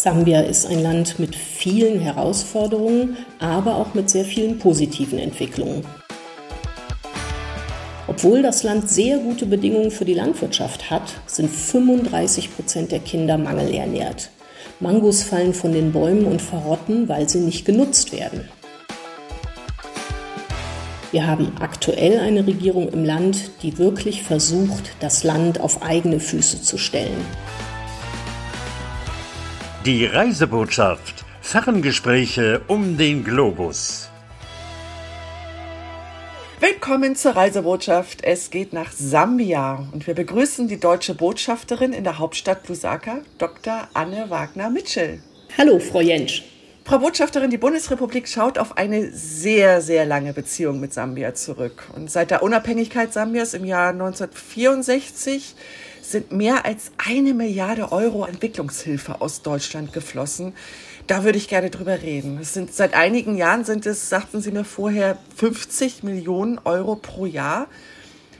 Sambia ist ein Land mit vielen Herausforderungen, aber auch mit sehr vielen positiven Entwicklungen. Obwohl das Land sehr gute Bedingungen für die Landwirtschaft hat, sind 35 Prozent der Kinder mangelernährt. Mangos fallen von den Bäumen und verrotten, weil sie nicht genutzt werden. Wir haben aktuell eine Regierung im Land, die wirklich versucht, das Land auf eigene Füße zu stellen. Die Reisebotschaft. Ferngespräche um den Globus. Willkommen zur Reisebotschaft. Es geht nach Sambia und wir begrüßen die deutsche Botschafterin in der Hauptstadt Lusaka, Dr. Anne Wagner-Mitchell. Hallo, Frau Jentsch. Frau Botschafterin, die Bundesrepublik schaut auf eine sehr, sehr lange Beziehung mit Sambia zurück. Und seit der Unabhängigkeit Sambias im Jahr 1964 sind mehr als eine Milliarde Euro Entwicklungshilfe aus Deutschland geflossen. Da würde ich gerne drüber reden. Es sind seit einigen Jahren sind es, sagten Sie mir vorher, 50 Millionen Euro pro Jahr.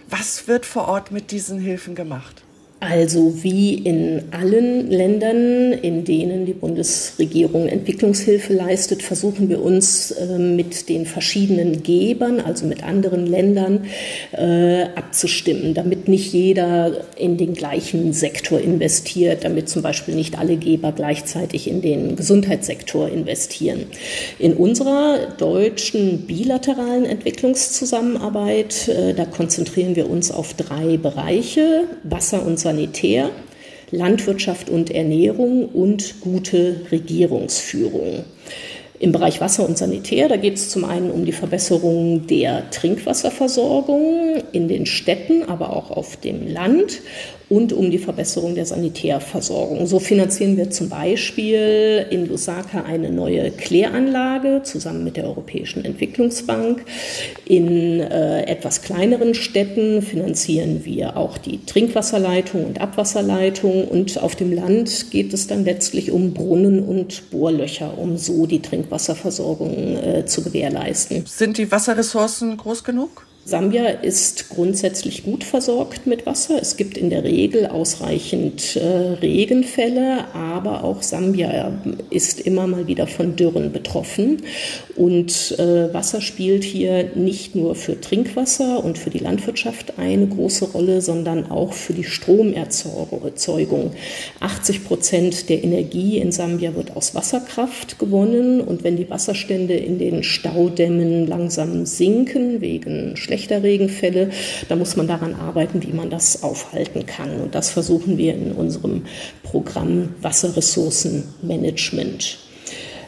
Was wird vor Ort mit diesen Hilfen gemacht? Also wie in allen Ländern, in denen die Bundesregierung Entwicklungshilfe leistet, versuchen wir uns äh, mit den verschiedenen Gebern, also mit anderen Ländern, äh, abzustimmen, damit nicht jeder in den gleichen Sektor investiert, damit zum Beispiel nicht alle Geber gleichzeitig in den Gesundheitssektor investieren. In unserer deutschen bilateralen Entwicklungszusammenarbeit, äh, da konzentrieren wir uns auf drei Bereiche, Wasser und Sanitär, Landwirtschaft und Ernährung und gute Regierungsführung. Im Bereich Wasser und Sanitär, da geht es zum einen um die Verbesserung der Trinkwasserversorgung in den Städten, aber auch auf dem Land und um die Verbesserung der Sanitärversorgung. So finanzieren wir zum Beispiel in Lusaka eine neue Kläranlage zusammen mit der Europäischen Entwicklungsbank. In äh, etwas kleineren Städten finanzieren wir auch die Trinkwasserleitung und Abwasserleitung und auf dem Land geht es dann letztlich um Brunnen und Bohrlöcher, um so die Trinkwasserversorgung äh, zu gewährleisten. Sind die Wasserressourcen groß genug? Sambia ist grundsätzlich gut versorgt mit Wasser. Es gibt in der Regel ausreichend äh, Regenfälle, aber auch Sambia ist immer mal wieder von Dürren betroffen. Und äh, Wasser spielt hier nicht nur für Trinkwasser und für die Landwirtschaft eine große Rolle, sondern auch für die Stromerzeugung. 80 Prozent der Energie in Sambia wird aus Wasserkraft gewonnen. Und wenn die Wasserstände in den Staudämmen langsam sinken wegen schlechter schlechter Regenfälle. Da muss man daran arbeiten, wie man das aufhalten kann. Und das versuchen wir in unserem Programm Wasserressourcenmanagement.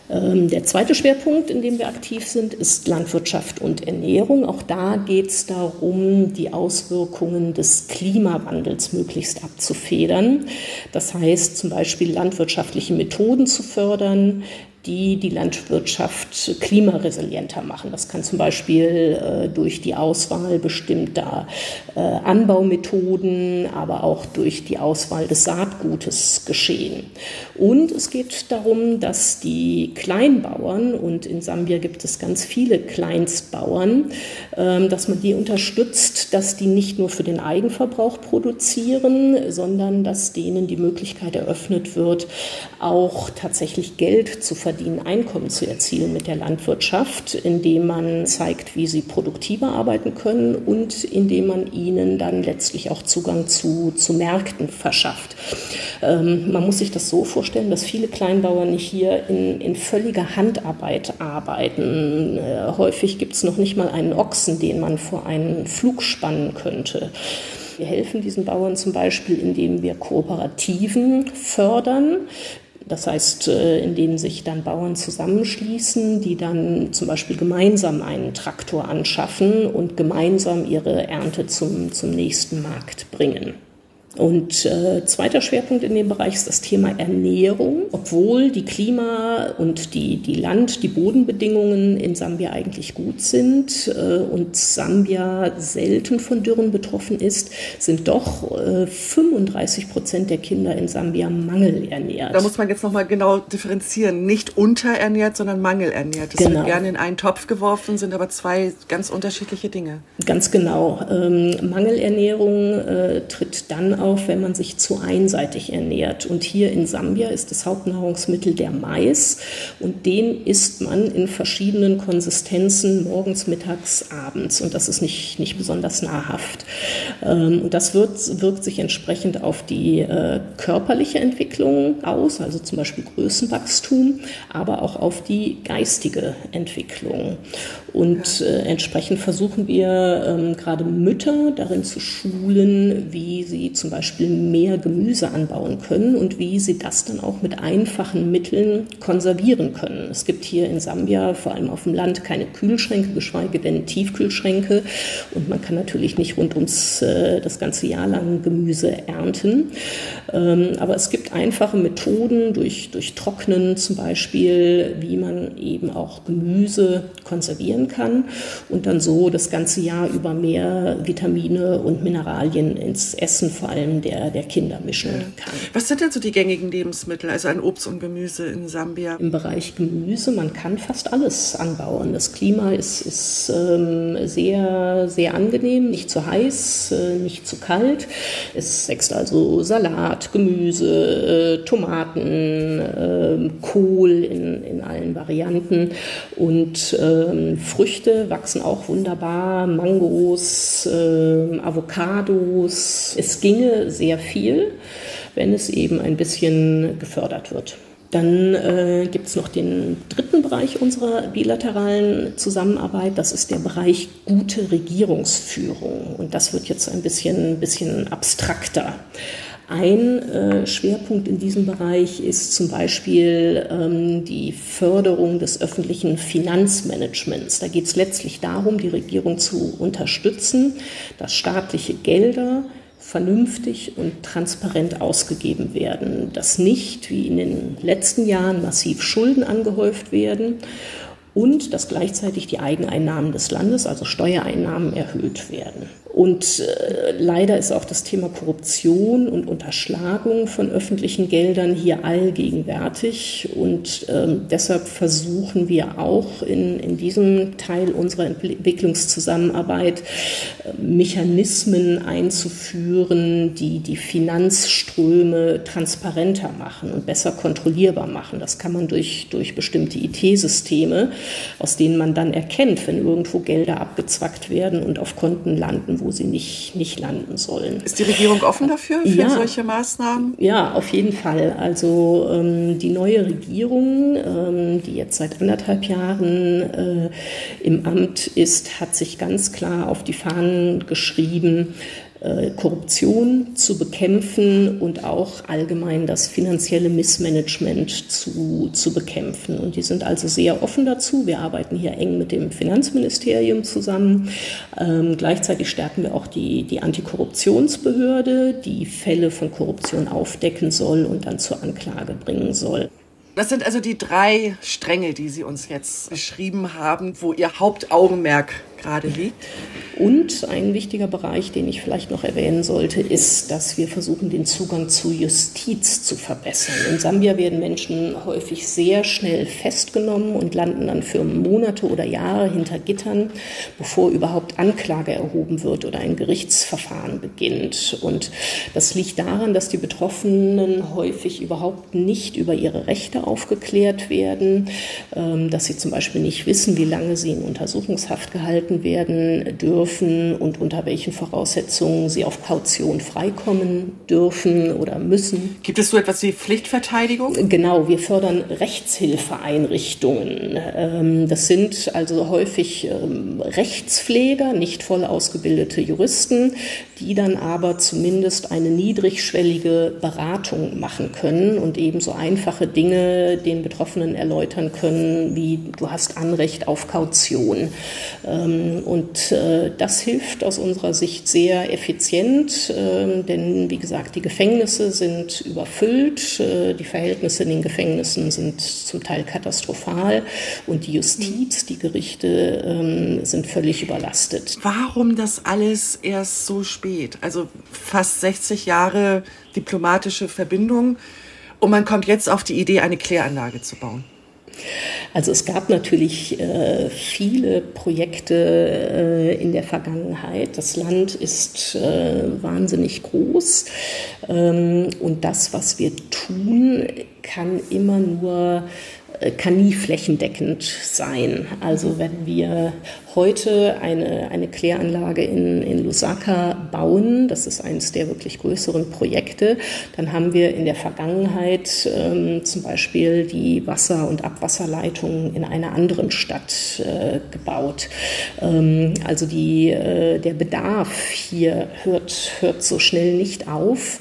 Ähm, der zweite Schwerpunkt, in dem wir aktiv sind, ist Landwirtschaft und Ernährung. Auch da geht es darum, die Auswirkungen des Klimawandels möglichst abzufedern. Das heißt zum Beispiel landwirtschaftliche Methoden zu fördern, die die Landwirtschaft klimaresilienter machen. Das kann zum Beispiel äh, durch die Auswahl bestimmter äh, Anbaumethoden, aber auch durch die Auswahl des Saatgutes geschehen. Und es geht darum, dass die Kleinbauern, und in Sambia gibt es ganz viele Kleinstbauern, äh, dass man die unterstützt, dass die nicht nur für den Eigenverbrauch produzieren, sondern dass denen die Möglichkeit eröffnet wird, auch tatsächlich Geld zu verdienen verdienen, Einkommen zu erzielen mit der Landwirtschaft, indem man zeigt, wie sie produktiver arbeiten können und indem man ihnen dann letztlich auch Zugang zu, zu Märkten verschafft. Ähm, man muss sich das so vorstellen, dass viele Kleinbauern hier in, in völliger Handarbeit arbeiten. Äh, häufig gibt es noch nicht mal einen Ochsen, den man vor einen Flug spannen könnte. Wir helfen diesen Bauern zum Beispiel, indem wir Kooperativen fördern, das heißt, äh, in denen sich dann Bauern zusammenschließen, die dann zum Beispiel gemeinsam einen Traktor anschaffen und gemeinsam ihre Ernte zum, zum nächsten Markt bringen. Und äh, zweiter Schwerpunkt in dem Bereich ist das Thema Ernährung. Obwohl die Klima- und die, die Land-, die Bodenbedingungen in Sambia eigentlich gut sind äh, und Sambia selten von Dürren betroffen ist, sind doch äh, 35 Prozent der Kinder in Sambia mangelernährt. Da muss man jetzt nochmal genau differenzieren. Nicht unterernährt, sondern mangelernährt. Das genau. wird gerne in einen Topf geworfen, sind aber zwei ganz unterschiedliche Dinge. Ganz genau. Ähm, Mangelernährung äh, tritt dann auf, wenn man sich zu einseitig ernährt. Und hier in Sambia ist das Hauptnahrungsmittel der Mais und den isst man in verschiedenen Konsistenzen morgens, mittags, abends. Und das ist nicht, nicht besonders nahrhaft. Ähm, und das wird, wirkt sich entsprechend auf die äh, körperliche Entwicklung aus, also zum Beispiel Größenwachstum, aber auch auf die geistige Entwicklung. Und äh, entsprechend versuchen wir ähm, gerade Mütter darin zu schulen, wie sie zum Beispiel mehr Gemüse anbauen können und wie sie das dann auch mit einfachen Mitteln konservieren können. Es gibt hier in Sambia, vor allem auf dem Land, keine Kühlschränke, geschweige denn Tiefkühlschränke. Und man kann natürlich nicht rund ums äh, das ganze Jahr lang Gemüse ernten. Ähm, aber es gibt einfache Methoden durch, durch Trocknen zum Beispiel, wie man eben auch Gemüse konservieren kann und dann so das ganze Jahr über mehr Vitamine und Mineralien ins Essen vor allem der, der Kinder mischen kann. Was sind denn so die gängigen Lebensmittel, also an Obst und Gemüse in Sambia? Im Bereich Gemüse, man kann fast alles anbauen. Das Klima ist, ist ähm, sehr, sehr angenehm, nicht zu heiß, äh, nicht zu kalt. Es wächst also Salat, Gemüse, äh, Tomaten, äh, Kohl in, in allen Varianten und ähm, Früchte wachsen auch wunderbar, Mangos, äh, Avocados. Es ginge sehr viel, wenn es eben ein bisschen gefördert wird. Dann äh, gibt es noch den dritten Bereich unserer bilateralen Zusammenarbeit. Das ist der Bereich gute Regierungsführung. Und das wird jetzt ein bisschen, bisschen abstrakter. Ein äh, Schwerpunkt in diesem Bereich ist zum Beispiel ähm, die Förderung des öffentlichen Finanzmanagements. Da geht es letztlich darum, die Regierung zu unterstützen, dass staatliche Gelder vernünftig und transparent ausgegeben werden, dass nicht wie in den letzten Jahren massiv Schulden angehäuft werden und dass gleichzeitig die Eigeneinnahmen des Landes, also Steuereinnahmen, erhöht werden. Und äh, leider ist auch das Thema Korruption und Unterschlagung von öffentlichen Geldern hier allgegenwärtig. Und ähm, deshalb versuchen wir auch in, in diesem Teil unserer Entwicklungszusammenarbeit äh, Mechanismen einzuführen, die die Finanzströme transparenter machen und besser kontrollierbar machen. Das kann man durch, durch bestimmte IT-Systeme, aus denen man dann erkennt, wenn irgendwo Gelder abgezwackt werden und auf Konten landen, wo sie nicht, nicht landen sollen. Ist die Regierung offen dafür, für ja, solche Maßnahmen? Ja, auf jeden Fall. Also ähm, die neue Regierung, ähm, die jetzt seit anderthalb Jahren äh, im Amt ist, hat sich ganz klar auf die Fahnen geschrieben, Korruption zu bekämpfen und auch allgemein das finanzielle Missmanagement zu, zu bekämpfen. Und die sind also sehr offen dazu. Wir arbeiten hier eng mit dem Finanzministerium zusammen. Ähm, gleichzeitig stärken wir auch die, die Antikorruptionsbehörde, die Fälle von Korruption aufdecken soll und dann zur Anklage bringen soll. Das sind also die drei Stränge, die Sie uns jetzt beschrieben haben, wo Ihr Hauptaugenmerk gerade liegt. Und ein wichtiger Bereich, den ich vielleicht noch erwähnen sollte, ist, dass wir versuchen, den Zugang zu Justiz zu verbessern. In Sambia werden Menschen häufig sehr schnell festgenommen und landen dann für Monate oder Jahre hinter Gittern, bevor überhaupt Anklage erhoben wird oder ein Gerichtsverfahren beginnt. Und das liegt daran, dass die Betroffenen häufig überhaupt nicht über ihre Rechte aufgeklärt werden, ähm, dass sie zum Beispiel nicht wissen, wie lange sie in Untersuchungshaft gehalten werden dürfen und unter welchen Voraussetzungen sie auf Kaution freikommen dürfen oder müssen. Gibt es so etwas wie Pflichtverteidigung? Genau, wir fördern Rechtshilfeeinrichtungen. Ähm, das sind also häufig ähm, Rechtspfleger, nicht voll ausgebildete Juristen, die dann aber zumindest eine niedrigschwellige Beratung machen können und eben so einfache Dinge den Betroffenen erläutern können, wie du hast Anrecht auf Kaution. Ähm, und äh, das hilft aus unserer Sicht sehr effizient, ähm, denn wie gesagt, die Gefängnisse sind überfüllt, äh, die Verhältnisse in den Gefängnissen sind zum Teil katastrophal und die Justiz, die Gerichte ähm, sind völlig überlastet. Warum das alles erst so spät? Also fast 60 Jahre diplomatische Verbindung und man kommt jetzt auf die Idee, eine Kläranlage zu bauen. Also es gab natürlich äh, viele Projekte äh, in der Vergangenheit. Das Land ist äh, wahnsinnig groß ähm, und das, was wir tun, kann immer nur kann nie flächendeckend sein. Also wenn wir heute eine, eine Kläranlage in, in Lusaka bauen, das ist eines der wirklich größeren Projekte, dann haben wir in der Vergangenheit ähm, zum Beispiel die Wasser- und Abwasserleitungen in einer anderen Stadt äh, gebaut. Ähm, also die, äh, der Bedarf hier hört, hört so schnell nicht auf.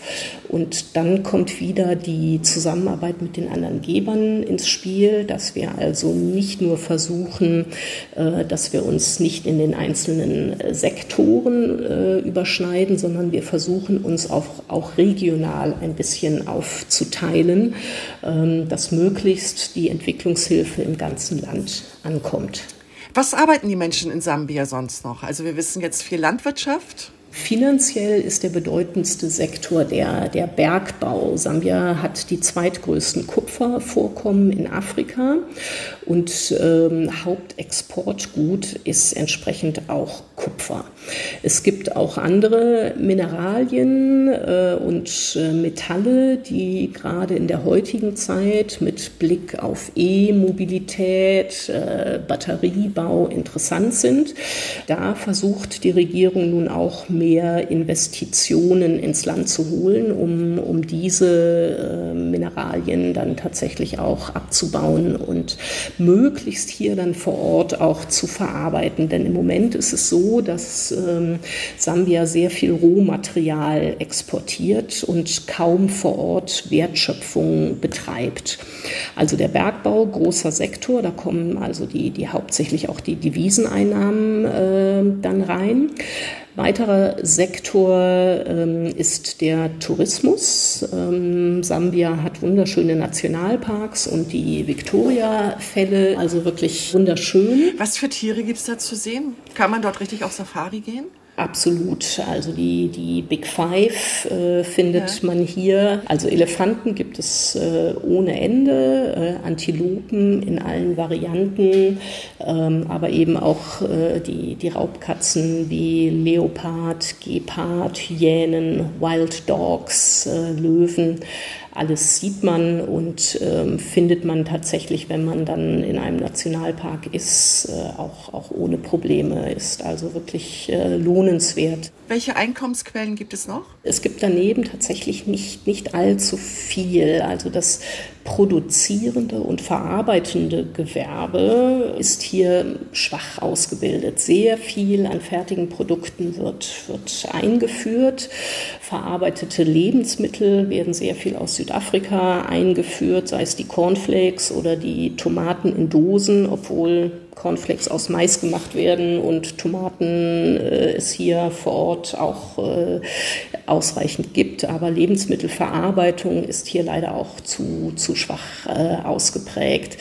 Und dann kommt wieder die Zusammenarbeit mit den anderen Gebern ins Spiel, dass wir also nicht nur versuchen, äh, dass wir uns nicht in den einzelnen äh, Sektoren äh, überschneiden, sondern wir versuchen uns auch, auch regional ein bisschen aufzuteilen, ähm, dass möglichst die Entwicklungshilfe im ganzen Land ankommt. Was arbeiten die Menschen in Sambia sonst noch? Also wir wissen jetzt viel Landwirtschaft. Finanziell ist der bedeutendste Sektor der, der Bergbau. Sambia hat die zweitgrößten Kupfervorkommen in Afrika und ähm, Hauptexportgut ist entsprechend auch Kupfer. Es gibt auch andere Mineralien äh, und äh, Metalle, die gerade in der heutigen Zeit mit Blick auf E-Mobilität, äh, Batteriebau interessant sind. Da versucht die Regierung nun auch mehr Investitionen ins Land zu holen, um, um diese äh, Mineralien dann tatsächlich auch abzubauen und möglichst hier dann vor Ort auch zu verarbeiten. Denn im Moment ist es so, dass ähm, Sambia sehr viel Rohmaterial exportiert und kaum vor Ort Wertschöpfung betreibt. Also der Bergbau, großer Sektor, da kommen also die, die hauptsächlich auch die Deviseneinnahmen äh, dann rein. Weiterer Sektor ähm, ist der Tourismus. Ähm, Sambia hat wunderschöne Nationalparks und die Victoria-Fälle, also wirklich wunderschön. Was für Tiere gibt es da zu sehen? Kann man dort richtig auf Safari gehen? Absolut. Also die, die Big Five äh, findet ja. man hier. Also Elefanten gibt es äh, ohne Ende, äh, Antilopen in allen Varianten, ähm, aber eben auch äh, die, die Raubkatzen wie Leopard, Gepard, Hyänen, Wild Dogs, äh, Löwen alles sieht man und ähm, findet man tatsächlich, wenn man dann in einem Nationalpark ist, äh, auch, auch ohne Probleme. Ist also wirklich äh, lohnenswert. Welche Einkommensquellen gibt es noch? Es gibt daneben tatsächlich nicht, nicht allzu viel. Also das produzierende und verarbeitende Gewerbe ist hier schwach ausgebildet. Sehr viel an fertigen Produkten wird, wird eingeführt. Verarbeitete Lebensmittel werden sehr viel aus Südafrika eingeführt, sei es die Cornflakes oder die Tomaten in Dosen, obwohl Cornflakes aus Mais gemacht werden und Tomaten äh, es hier vor Ort auch äh, ausreichend gibt. Aber Lebensmittelverarbeitung ist hier leider auch zu, zu schwach äh, ausgeprägt.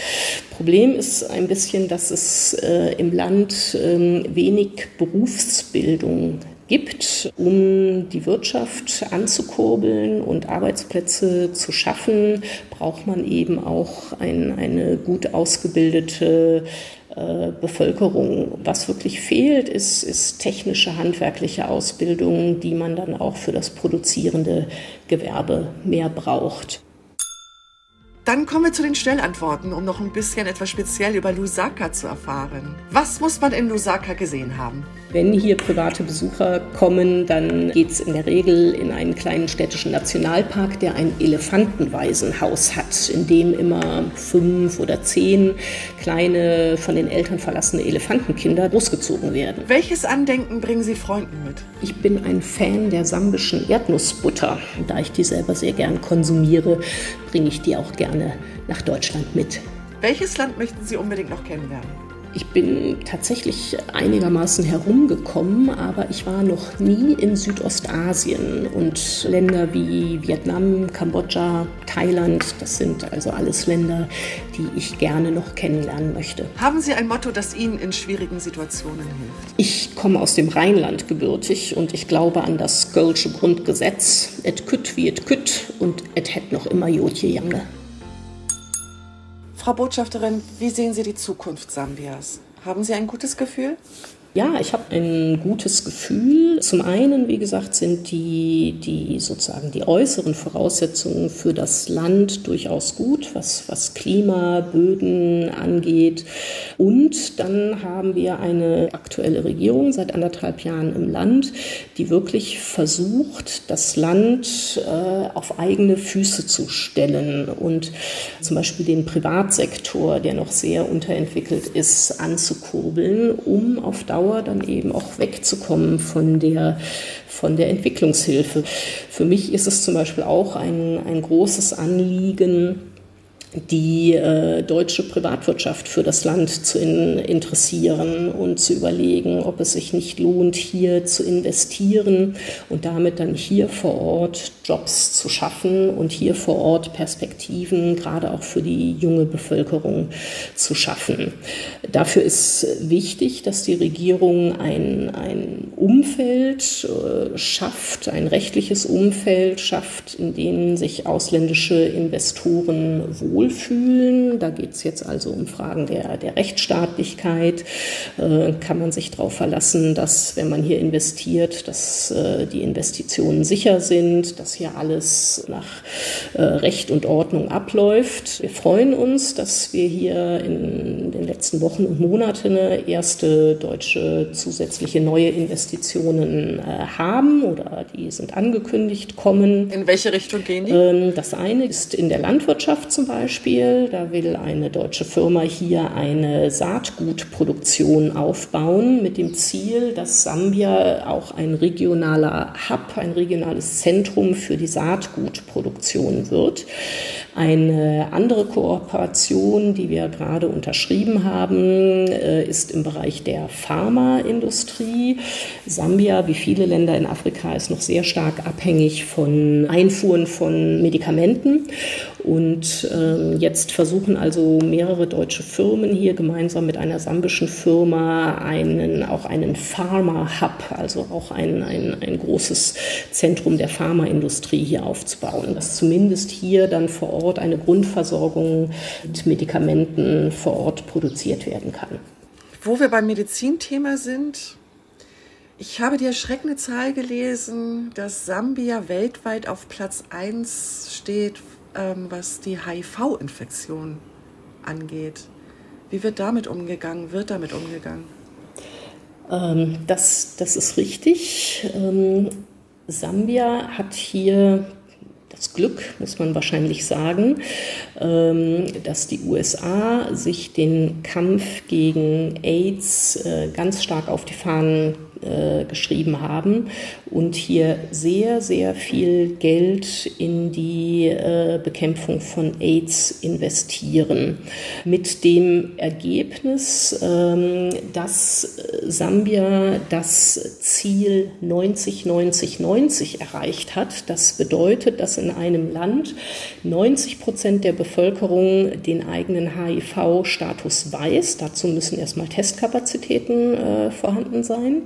Problem ist ein bisschen, dass es äh, im Land ähm, wenig Berufsbildung gibt, um die Wirtschaft anzukurbeln und Arbeitsplätze zu schaffen, braucht man eben auch ein, eine gut ausgebildete äh, Bevölkerung. Was wirklich fehlt, ist, ist technische, handwerkliche Ausbildung, die man dann auch für das produzierende Gewerbe mehr braucht. Dann kommen wir zu den Schnellantworten, um noch ein bisschen etwas speziell über Lusaka zu erfahren. Was muss man in Lusaka gesehen haben? Wenn hier private Besucher kommen, dann geht es in der Regel in einen kleinen städtischen Nationalpark, der ein Elefantenwaisenhaus hat, in dem immer fünf oder zehn kleine, von den Eltern verlassene Elefantenkinder großgezogen werden. Welches Andenken bringen Sie Freunden mit? Ich bin ein Fan der sambischen Erdnussbutter. Da ich die selber sehr gern konsumiere, bringe ich die auch gerne nach Deutschland mit. Welches Land möchten Sie unbedingt noch kennenlernen? Ich bin tatsächlich einigermaßen herumgekommen, aber ich war noch nie in Südostasien und Länder wie Vietnam, Kambodscha, Thailand, das sind also alles Länder, die ich gerne noch kennenlernen möchte. Haben Sie ein Motto, das Ihnen in schwierigen Situationen hilft? Ich komme aus dem Rheinland gebürtig und ich glaube an das Kölsche Grundgesetz. Et kütt wie et kütt und et het noch immer Jotje Jange. Frau Botschafterin, wie sehen Sie die Zukunft Sambias? Haben Sie ein gutes Gefühl? Ja, ich habe ein gutes Gefühl. Zum einen, wie gesagt, sind die, die sozusagen die äußeren Voraussetzungen für das Land durchaus gut, was, was Klima, Böden angeht. Und dann haben wir eine aktuelle Regierung seit anderthalb Jahren im Land, die wirklich versucht, das Land äh, auf eigene Füße zu stellen und zum Beispiel den Privatsektor, der noch sehr unterentwickelt ist, anzukurbeln, um auf Dauer dann eben auch wegzukommen von der, von der Entwicklungshilfe. Für mich ist es zum Beispiel auch ein, ein großes Anliegen, die äh, deutsche Privatwirtschaft für das Land zu in, interessieren und zu überlegen, ob es sich nicht lohnt, hier zu investieren und damit dann hier vor Ort Jobs zu schaffen und hier vor Ort Perspektiven gerade auch für die junge Bevölkerung zu schaffen. Dafür ist wichtig, dass die Regierung ein, ein Umfeld äh, schafft, ein rechtliches Umfeld schafft, in dem sich ausländische Investoren wohl wohlfühlen. Da geht es jetzt also um Fragen der, der Rechtsstaatlichkeit. Äh, kann man sich darauf verlassen, dass wenn man hier investiert, dass äh, die Investitionen sicher sind, dass hier alles nach äh, Recht und Ordnung abläuft. Wir freuen uns, dass wir hier in den letzten Wochen und Monaten eine erste deutsche zusätzliche neue Investitionen äh, haben oder die sind angekündigt kommen. In welche Richtung gehen die? Ähm, das eine ist in der Landwirtschaft zum Beispiel. Beispiel. Da will eine deutsche Firma hier eine Saatgutproduktion aufbauen mit dem Ziel, dass Sambia auch ein regionaler Hub, ein regionales Zentrum für die Saatgutproduktion wird. Eine andere Kooperation, die wir gerade unterschrieben haben, äh, ist im Bereich der Pharmaindustrie. Sambia, wie viele Länder in Afrika, ist noch sehr stark abhängig von Einfuhren von Medikamenten. Und ähm, jetzt versuchen also mehrere deutsche Firmen hier gemeinsam mit einer sambischen Firma einen, auch einen Pharma-Hub, also auch ein, ein, ein großes Zentrum der Pharmaindustrie hier aufzubauen, dass zumindest hier dann vor Ort eine Grundversorgung mit Medikamenten vor Ort produziert werden kann. Wo wir beim Medizinthema sind, ich habe die erschreckende Zahl gelesen, dass Sambia weltweit auf Platz 1 steht, ähm, was die HIV-Infektion angeht. Wie wird damit umgegangen? Wird damit umgegangen? Ähm, das, das ist richtig. Ähm, Sambia hat hier das Glück, muss man wahrscheinlich sagen, ähm, dass die USA sich den Kampf gegen AIDS äh, ganz stark auf die Fahnen äh, geschrieben haben und hier sehr, sehr viel Geld in die äh, Bekämpfung von AIDS investieren. Mit dem Ergebnis, ähm, dass Sambia das Ziel 90, 90, 90 erreicht hat. Das bedeutet, dass in einem Land 90 Prozent der Bevölkerung den eigenen HIV-Status weiß. Dazu müssen erstmal Testkapazitäten äh, vorhanden sein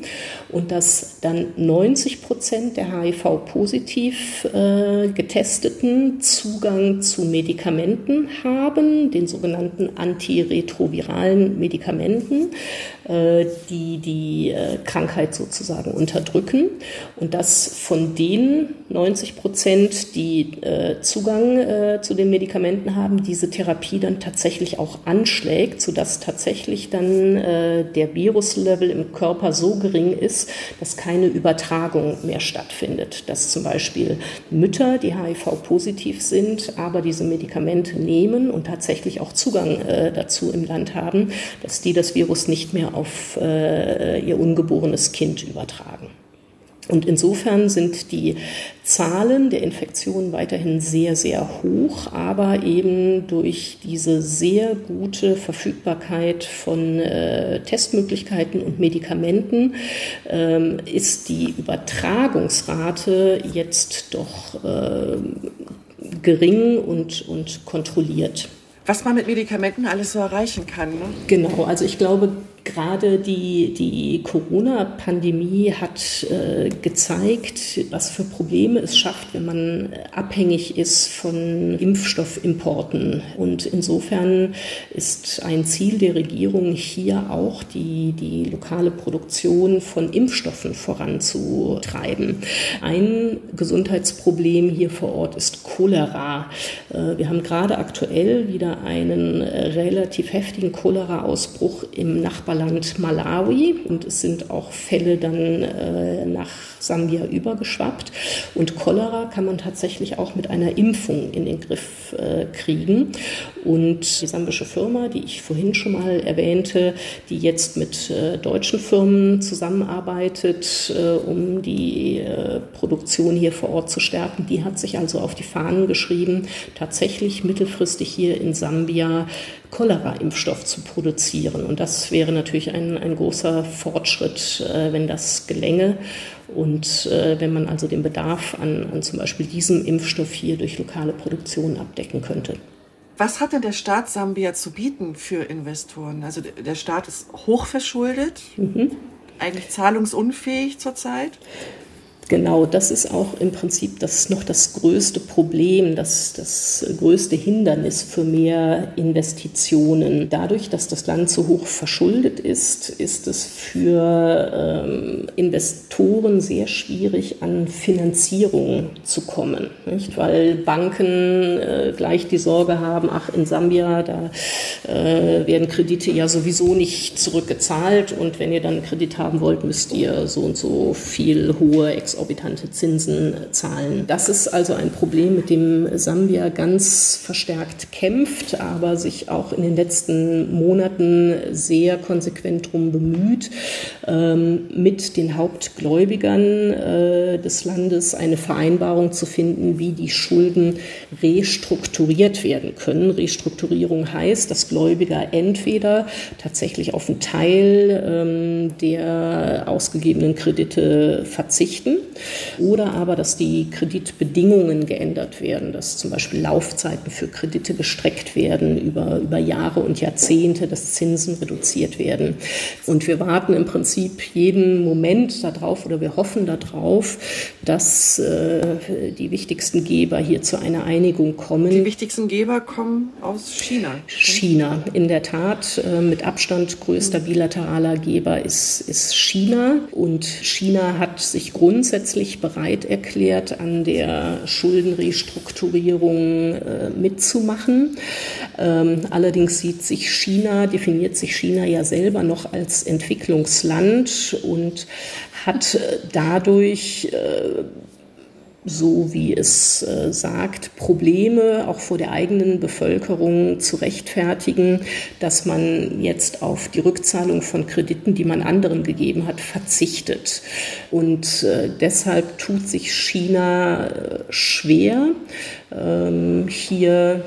und dass dann 90 Prozent der HIV-positiv äh, Getesteten Zugang zu Medikamenten haben, den sogenannten antiretroviralen Medikamenten, die die äh, Krankheit sozusagen unterdrücken und dass von den 90 Prozent, die äh, Zugang äh, zu den Medikamenten haben, diese Therapie dann tatsächlich auch anschlägt, sodass tatsächlich dann äh, der Viruslevel im Körper so gering ist, dass keine Übertragung mehr stattfindet. Dass zum Beispiel Mütter, die HIV-positiv sind, aber diese Medikamente nehmen und tatsächlich auch Zugang äh, dazu im Land haben, dass die das Virus nicht mehr auf äh, ihr ungeborenes Kind übertragen. Und insofern sind die Zahlen der Infektionen weiterhin sehr, sehr hoch, aber eben durch diese sehr gute Verfügbarkeit von äh, Testmöglichkeiten und Medikamenten ähm, ist die Übertragungsrate jetzt doch äh, gering und, und kontrolliert. was man mit Medikamenten alles so erreichen kann. Ne? Genau, also ich glaube, Gerade die, die Corona-Pandemie hat äh, gezeigt, was für Probleme es schafft, wenn man abhängig ist von Impfstoffimporten. Und insofern ist ein Ziel der Regierung hier auch, die, die lokale Produktion von Impfstoffen voranzutreiben. Ein Gesundheitsproblem hier vor Ort ist Cholera. Äh, wir haben gerade aktuell wieder einen relativ heftigen Cholera-Ausbruch im Nachbarland Nachbarland Malawi und es sind auch Fälle dann äh, nach Sambia übergeschwappt. Und Cholera kann man tatsächlich auch mit einer Impfung in den Griff äh, kriegen. Und die sambische Firma, die ich vorhin schon mal erwähnte, die jetzt mit äh, deutschen Firmen zusammenarbeitet, äh, um die äh, Produktion hier vor Ort zu stärken, die hat sich also auf die Fahnen geschrieben, tatsächlich mittelfristig hier in Sambia Cholera-Impfstoff zu produzieren. Und das wäre natürlich ein, ein großer Fortschritt, äh, wenn das gelänge. Und äh, wenn man also den Bedarf an, an zum Beispiel diesem Impfstoff hier durch lokale Produktion abdecken könnte. Was hat denn der Staat Sambia zu bieten für Investoren? Also der Staat ist hochverschuldet, mhm. eigentlich zahlungsunfähig zurzeit. Genau, das ist auch im Prinzip das noch das größte Problem, das, das größte Hindernis für mehr Investitionen. Dadurch, dass das Land so hoch verschuldet ist, ist es für ähm, Investoren sehr schwierig, an Finanzierung zu kommen. Nicht? Weil Banken äh, gleich die Sorge haben, ach, in Sambia, da äh, werden Kredite ja sowieso nicht zurückgezahlt und wenn ihr dann einen Kredit haben wollt, müsst ihr so und so viel hohe Ex exorbitante Zinsen zahlen. Das ist also ein Problem, mit dem Sambia ganz verstärkt kämpft, aber sich auch in den letzten Monaten sehr konsequent darum bemüht, ähm, mit den Hauptgläubigern äh, des Landes eine Vereinbarung zu finden, wie die Schulden restrukturiert werden können. Restrukturierung heißt, dass Gläubiger entweder tatsächlich auf einen Teil ähm, der ausgegebenen Kredite verzichten oder aber, dass die Kreditbedingungen geändert werden, dass zum Beispiel Laufzeiten für Kredite gestreckt werden über, über Jahre und Jahrzehnte, dass Zinsen reduziert werden. Und wir warten im Prinzip jeden Moment darauf oder wir hoffen darauf, dass äh, die wichtigsten Geber hier zu einer Einigung kommen. Die wichtigsten Geber kommen aus China. China, in der Tat. Äh, mit Abstand größter bilateraler Geber ist, ist China. Und China hat sich grundsätzlich grundsätzlich bereit erklärt, an der Schuldenrestrukturierung äh, mitzumachen. Ähm, allerdings sieht sich China, definiert sich China ja selber noch als Entwicklungsland und hat äh, dadurch äh, so wie es äh, sagt, Probleme auch vor der eigenen Bevölkerung zu rechtfertigen, dass man jetzt auf die Rückzahlung von Krediten, die man anderen gegeben hat, verzichtet. Und äh, deshalb tut sich China äh, schwer, ähm, hier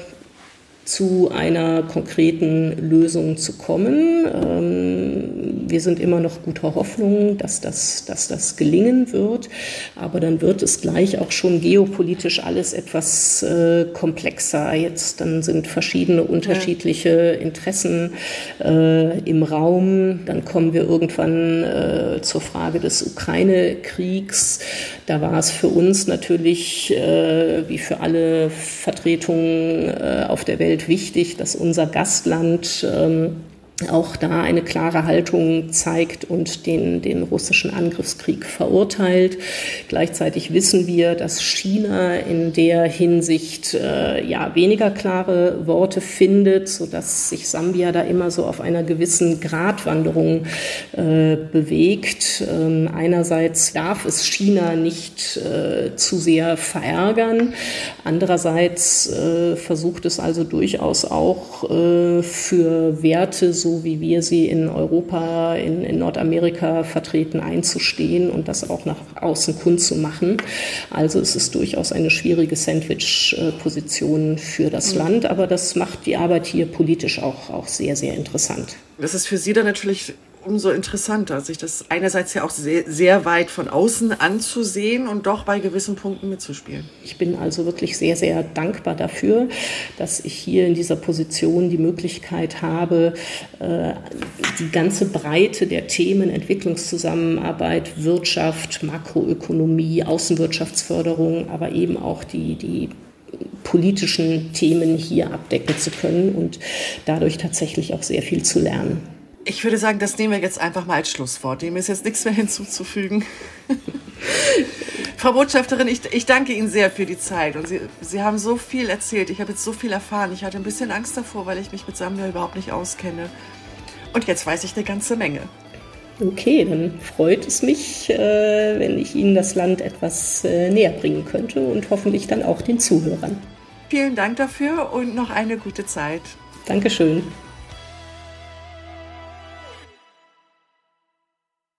zu einer konkreten Lösung zu kommen. Ähm, wir sind immer noch guter Hoffnung, dass das, dass das gelingen wird. Aber dann wird es gleich auch schon geopolitisch alles etwas äh, komplexer. Jetzt dann sind verschiedene unterschiedliche Interessen äh, im Raum. Dann kommen wir irgendwann äh, zur Frage des Ukraine-Kriegs. Da war es für uns natürlich, wie für alle Vertretungen auf der Welt, wichtig, dass unser Gastland ähm, auch da eine klare Haltung zeigt und den, den russischen Angriffskrieg verurteilt. Gleichzeitig wissen wir, dass China in der Hinsicht äh, ja weniger klare Worte findet, so dass sich Sambia da immer so auf einer gewissen Gratwanderung äh, bewegt. Ähm, einerseits darf es China nicht äh, zu sehr verärgern, andererseits äh, versucht es also durchaus auch äh, für Werte so wie wir sie in Europa, in, in Nordamerika vertreten, einzustehen und das auch nach außen kundzumachen. Also es ist durchaus eine schwierige Sandwich-Position für das mhm. Land, aber das macht die Arbeit hier politisch auch, auch sehr, sehr interessant. Das ist für Sie dann natürlich umso interessanter, sich das einerseits ja auch sehr, sehr weit von außen anzusehen und doch bei gewissen Punkten mitzuspielen. Ich bin also wirklich sehr, sehr dankbar dafür, dass ich hier in dieser Position die Möglichkeit habe, äh, die ganze Breite der Themen Entwicklungszusammenarbeit, Wirtschaft, Makroökonomie, Außenwirtschaftsförderung, aber eben auch die, die politischen Themen hier abdecken zu können und dadurch tatsächlich auch sehr viel zu lernen. Ich würde sagen, das nehmen wir jetzt einfach mal als Schlusswort. Dem ist jetzt nichts mehr hinzuzufügen. Frau Botschafterin, ich, ich, danke Ihnen sehr für die Zeit. Und Sie, Sie haben so viel erzählt. Ich habe jetzt so viel erfahren. Ich hatte ein bisschen Angst davor, weil ich mich mit Sambia überhaupt nicht auskenne. Und jetzt weiß ich eine ganze Menge. Okay, dann freut es mich, äh, wenn ich Ihnen das Land etwas äh, näher bringen könnte und hoffentlich dann auch den Zuhörern. Vielen Dank dafür und noch eine gute Zeit. Dankeschön.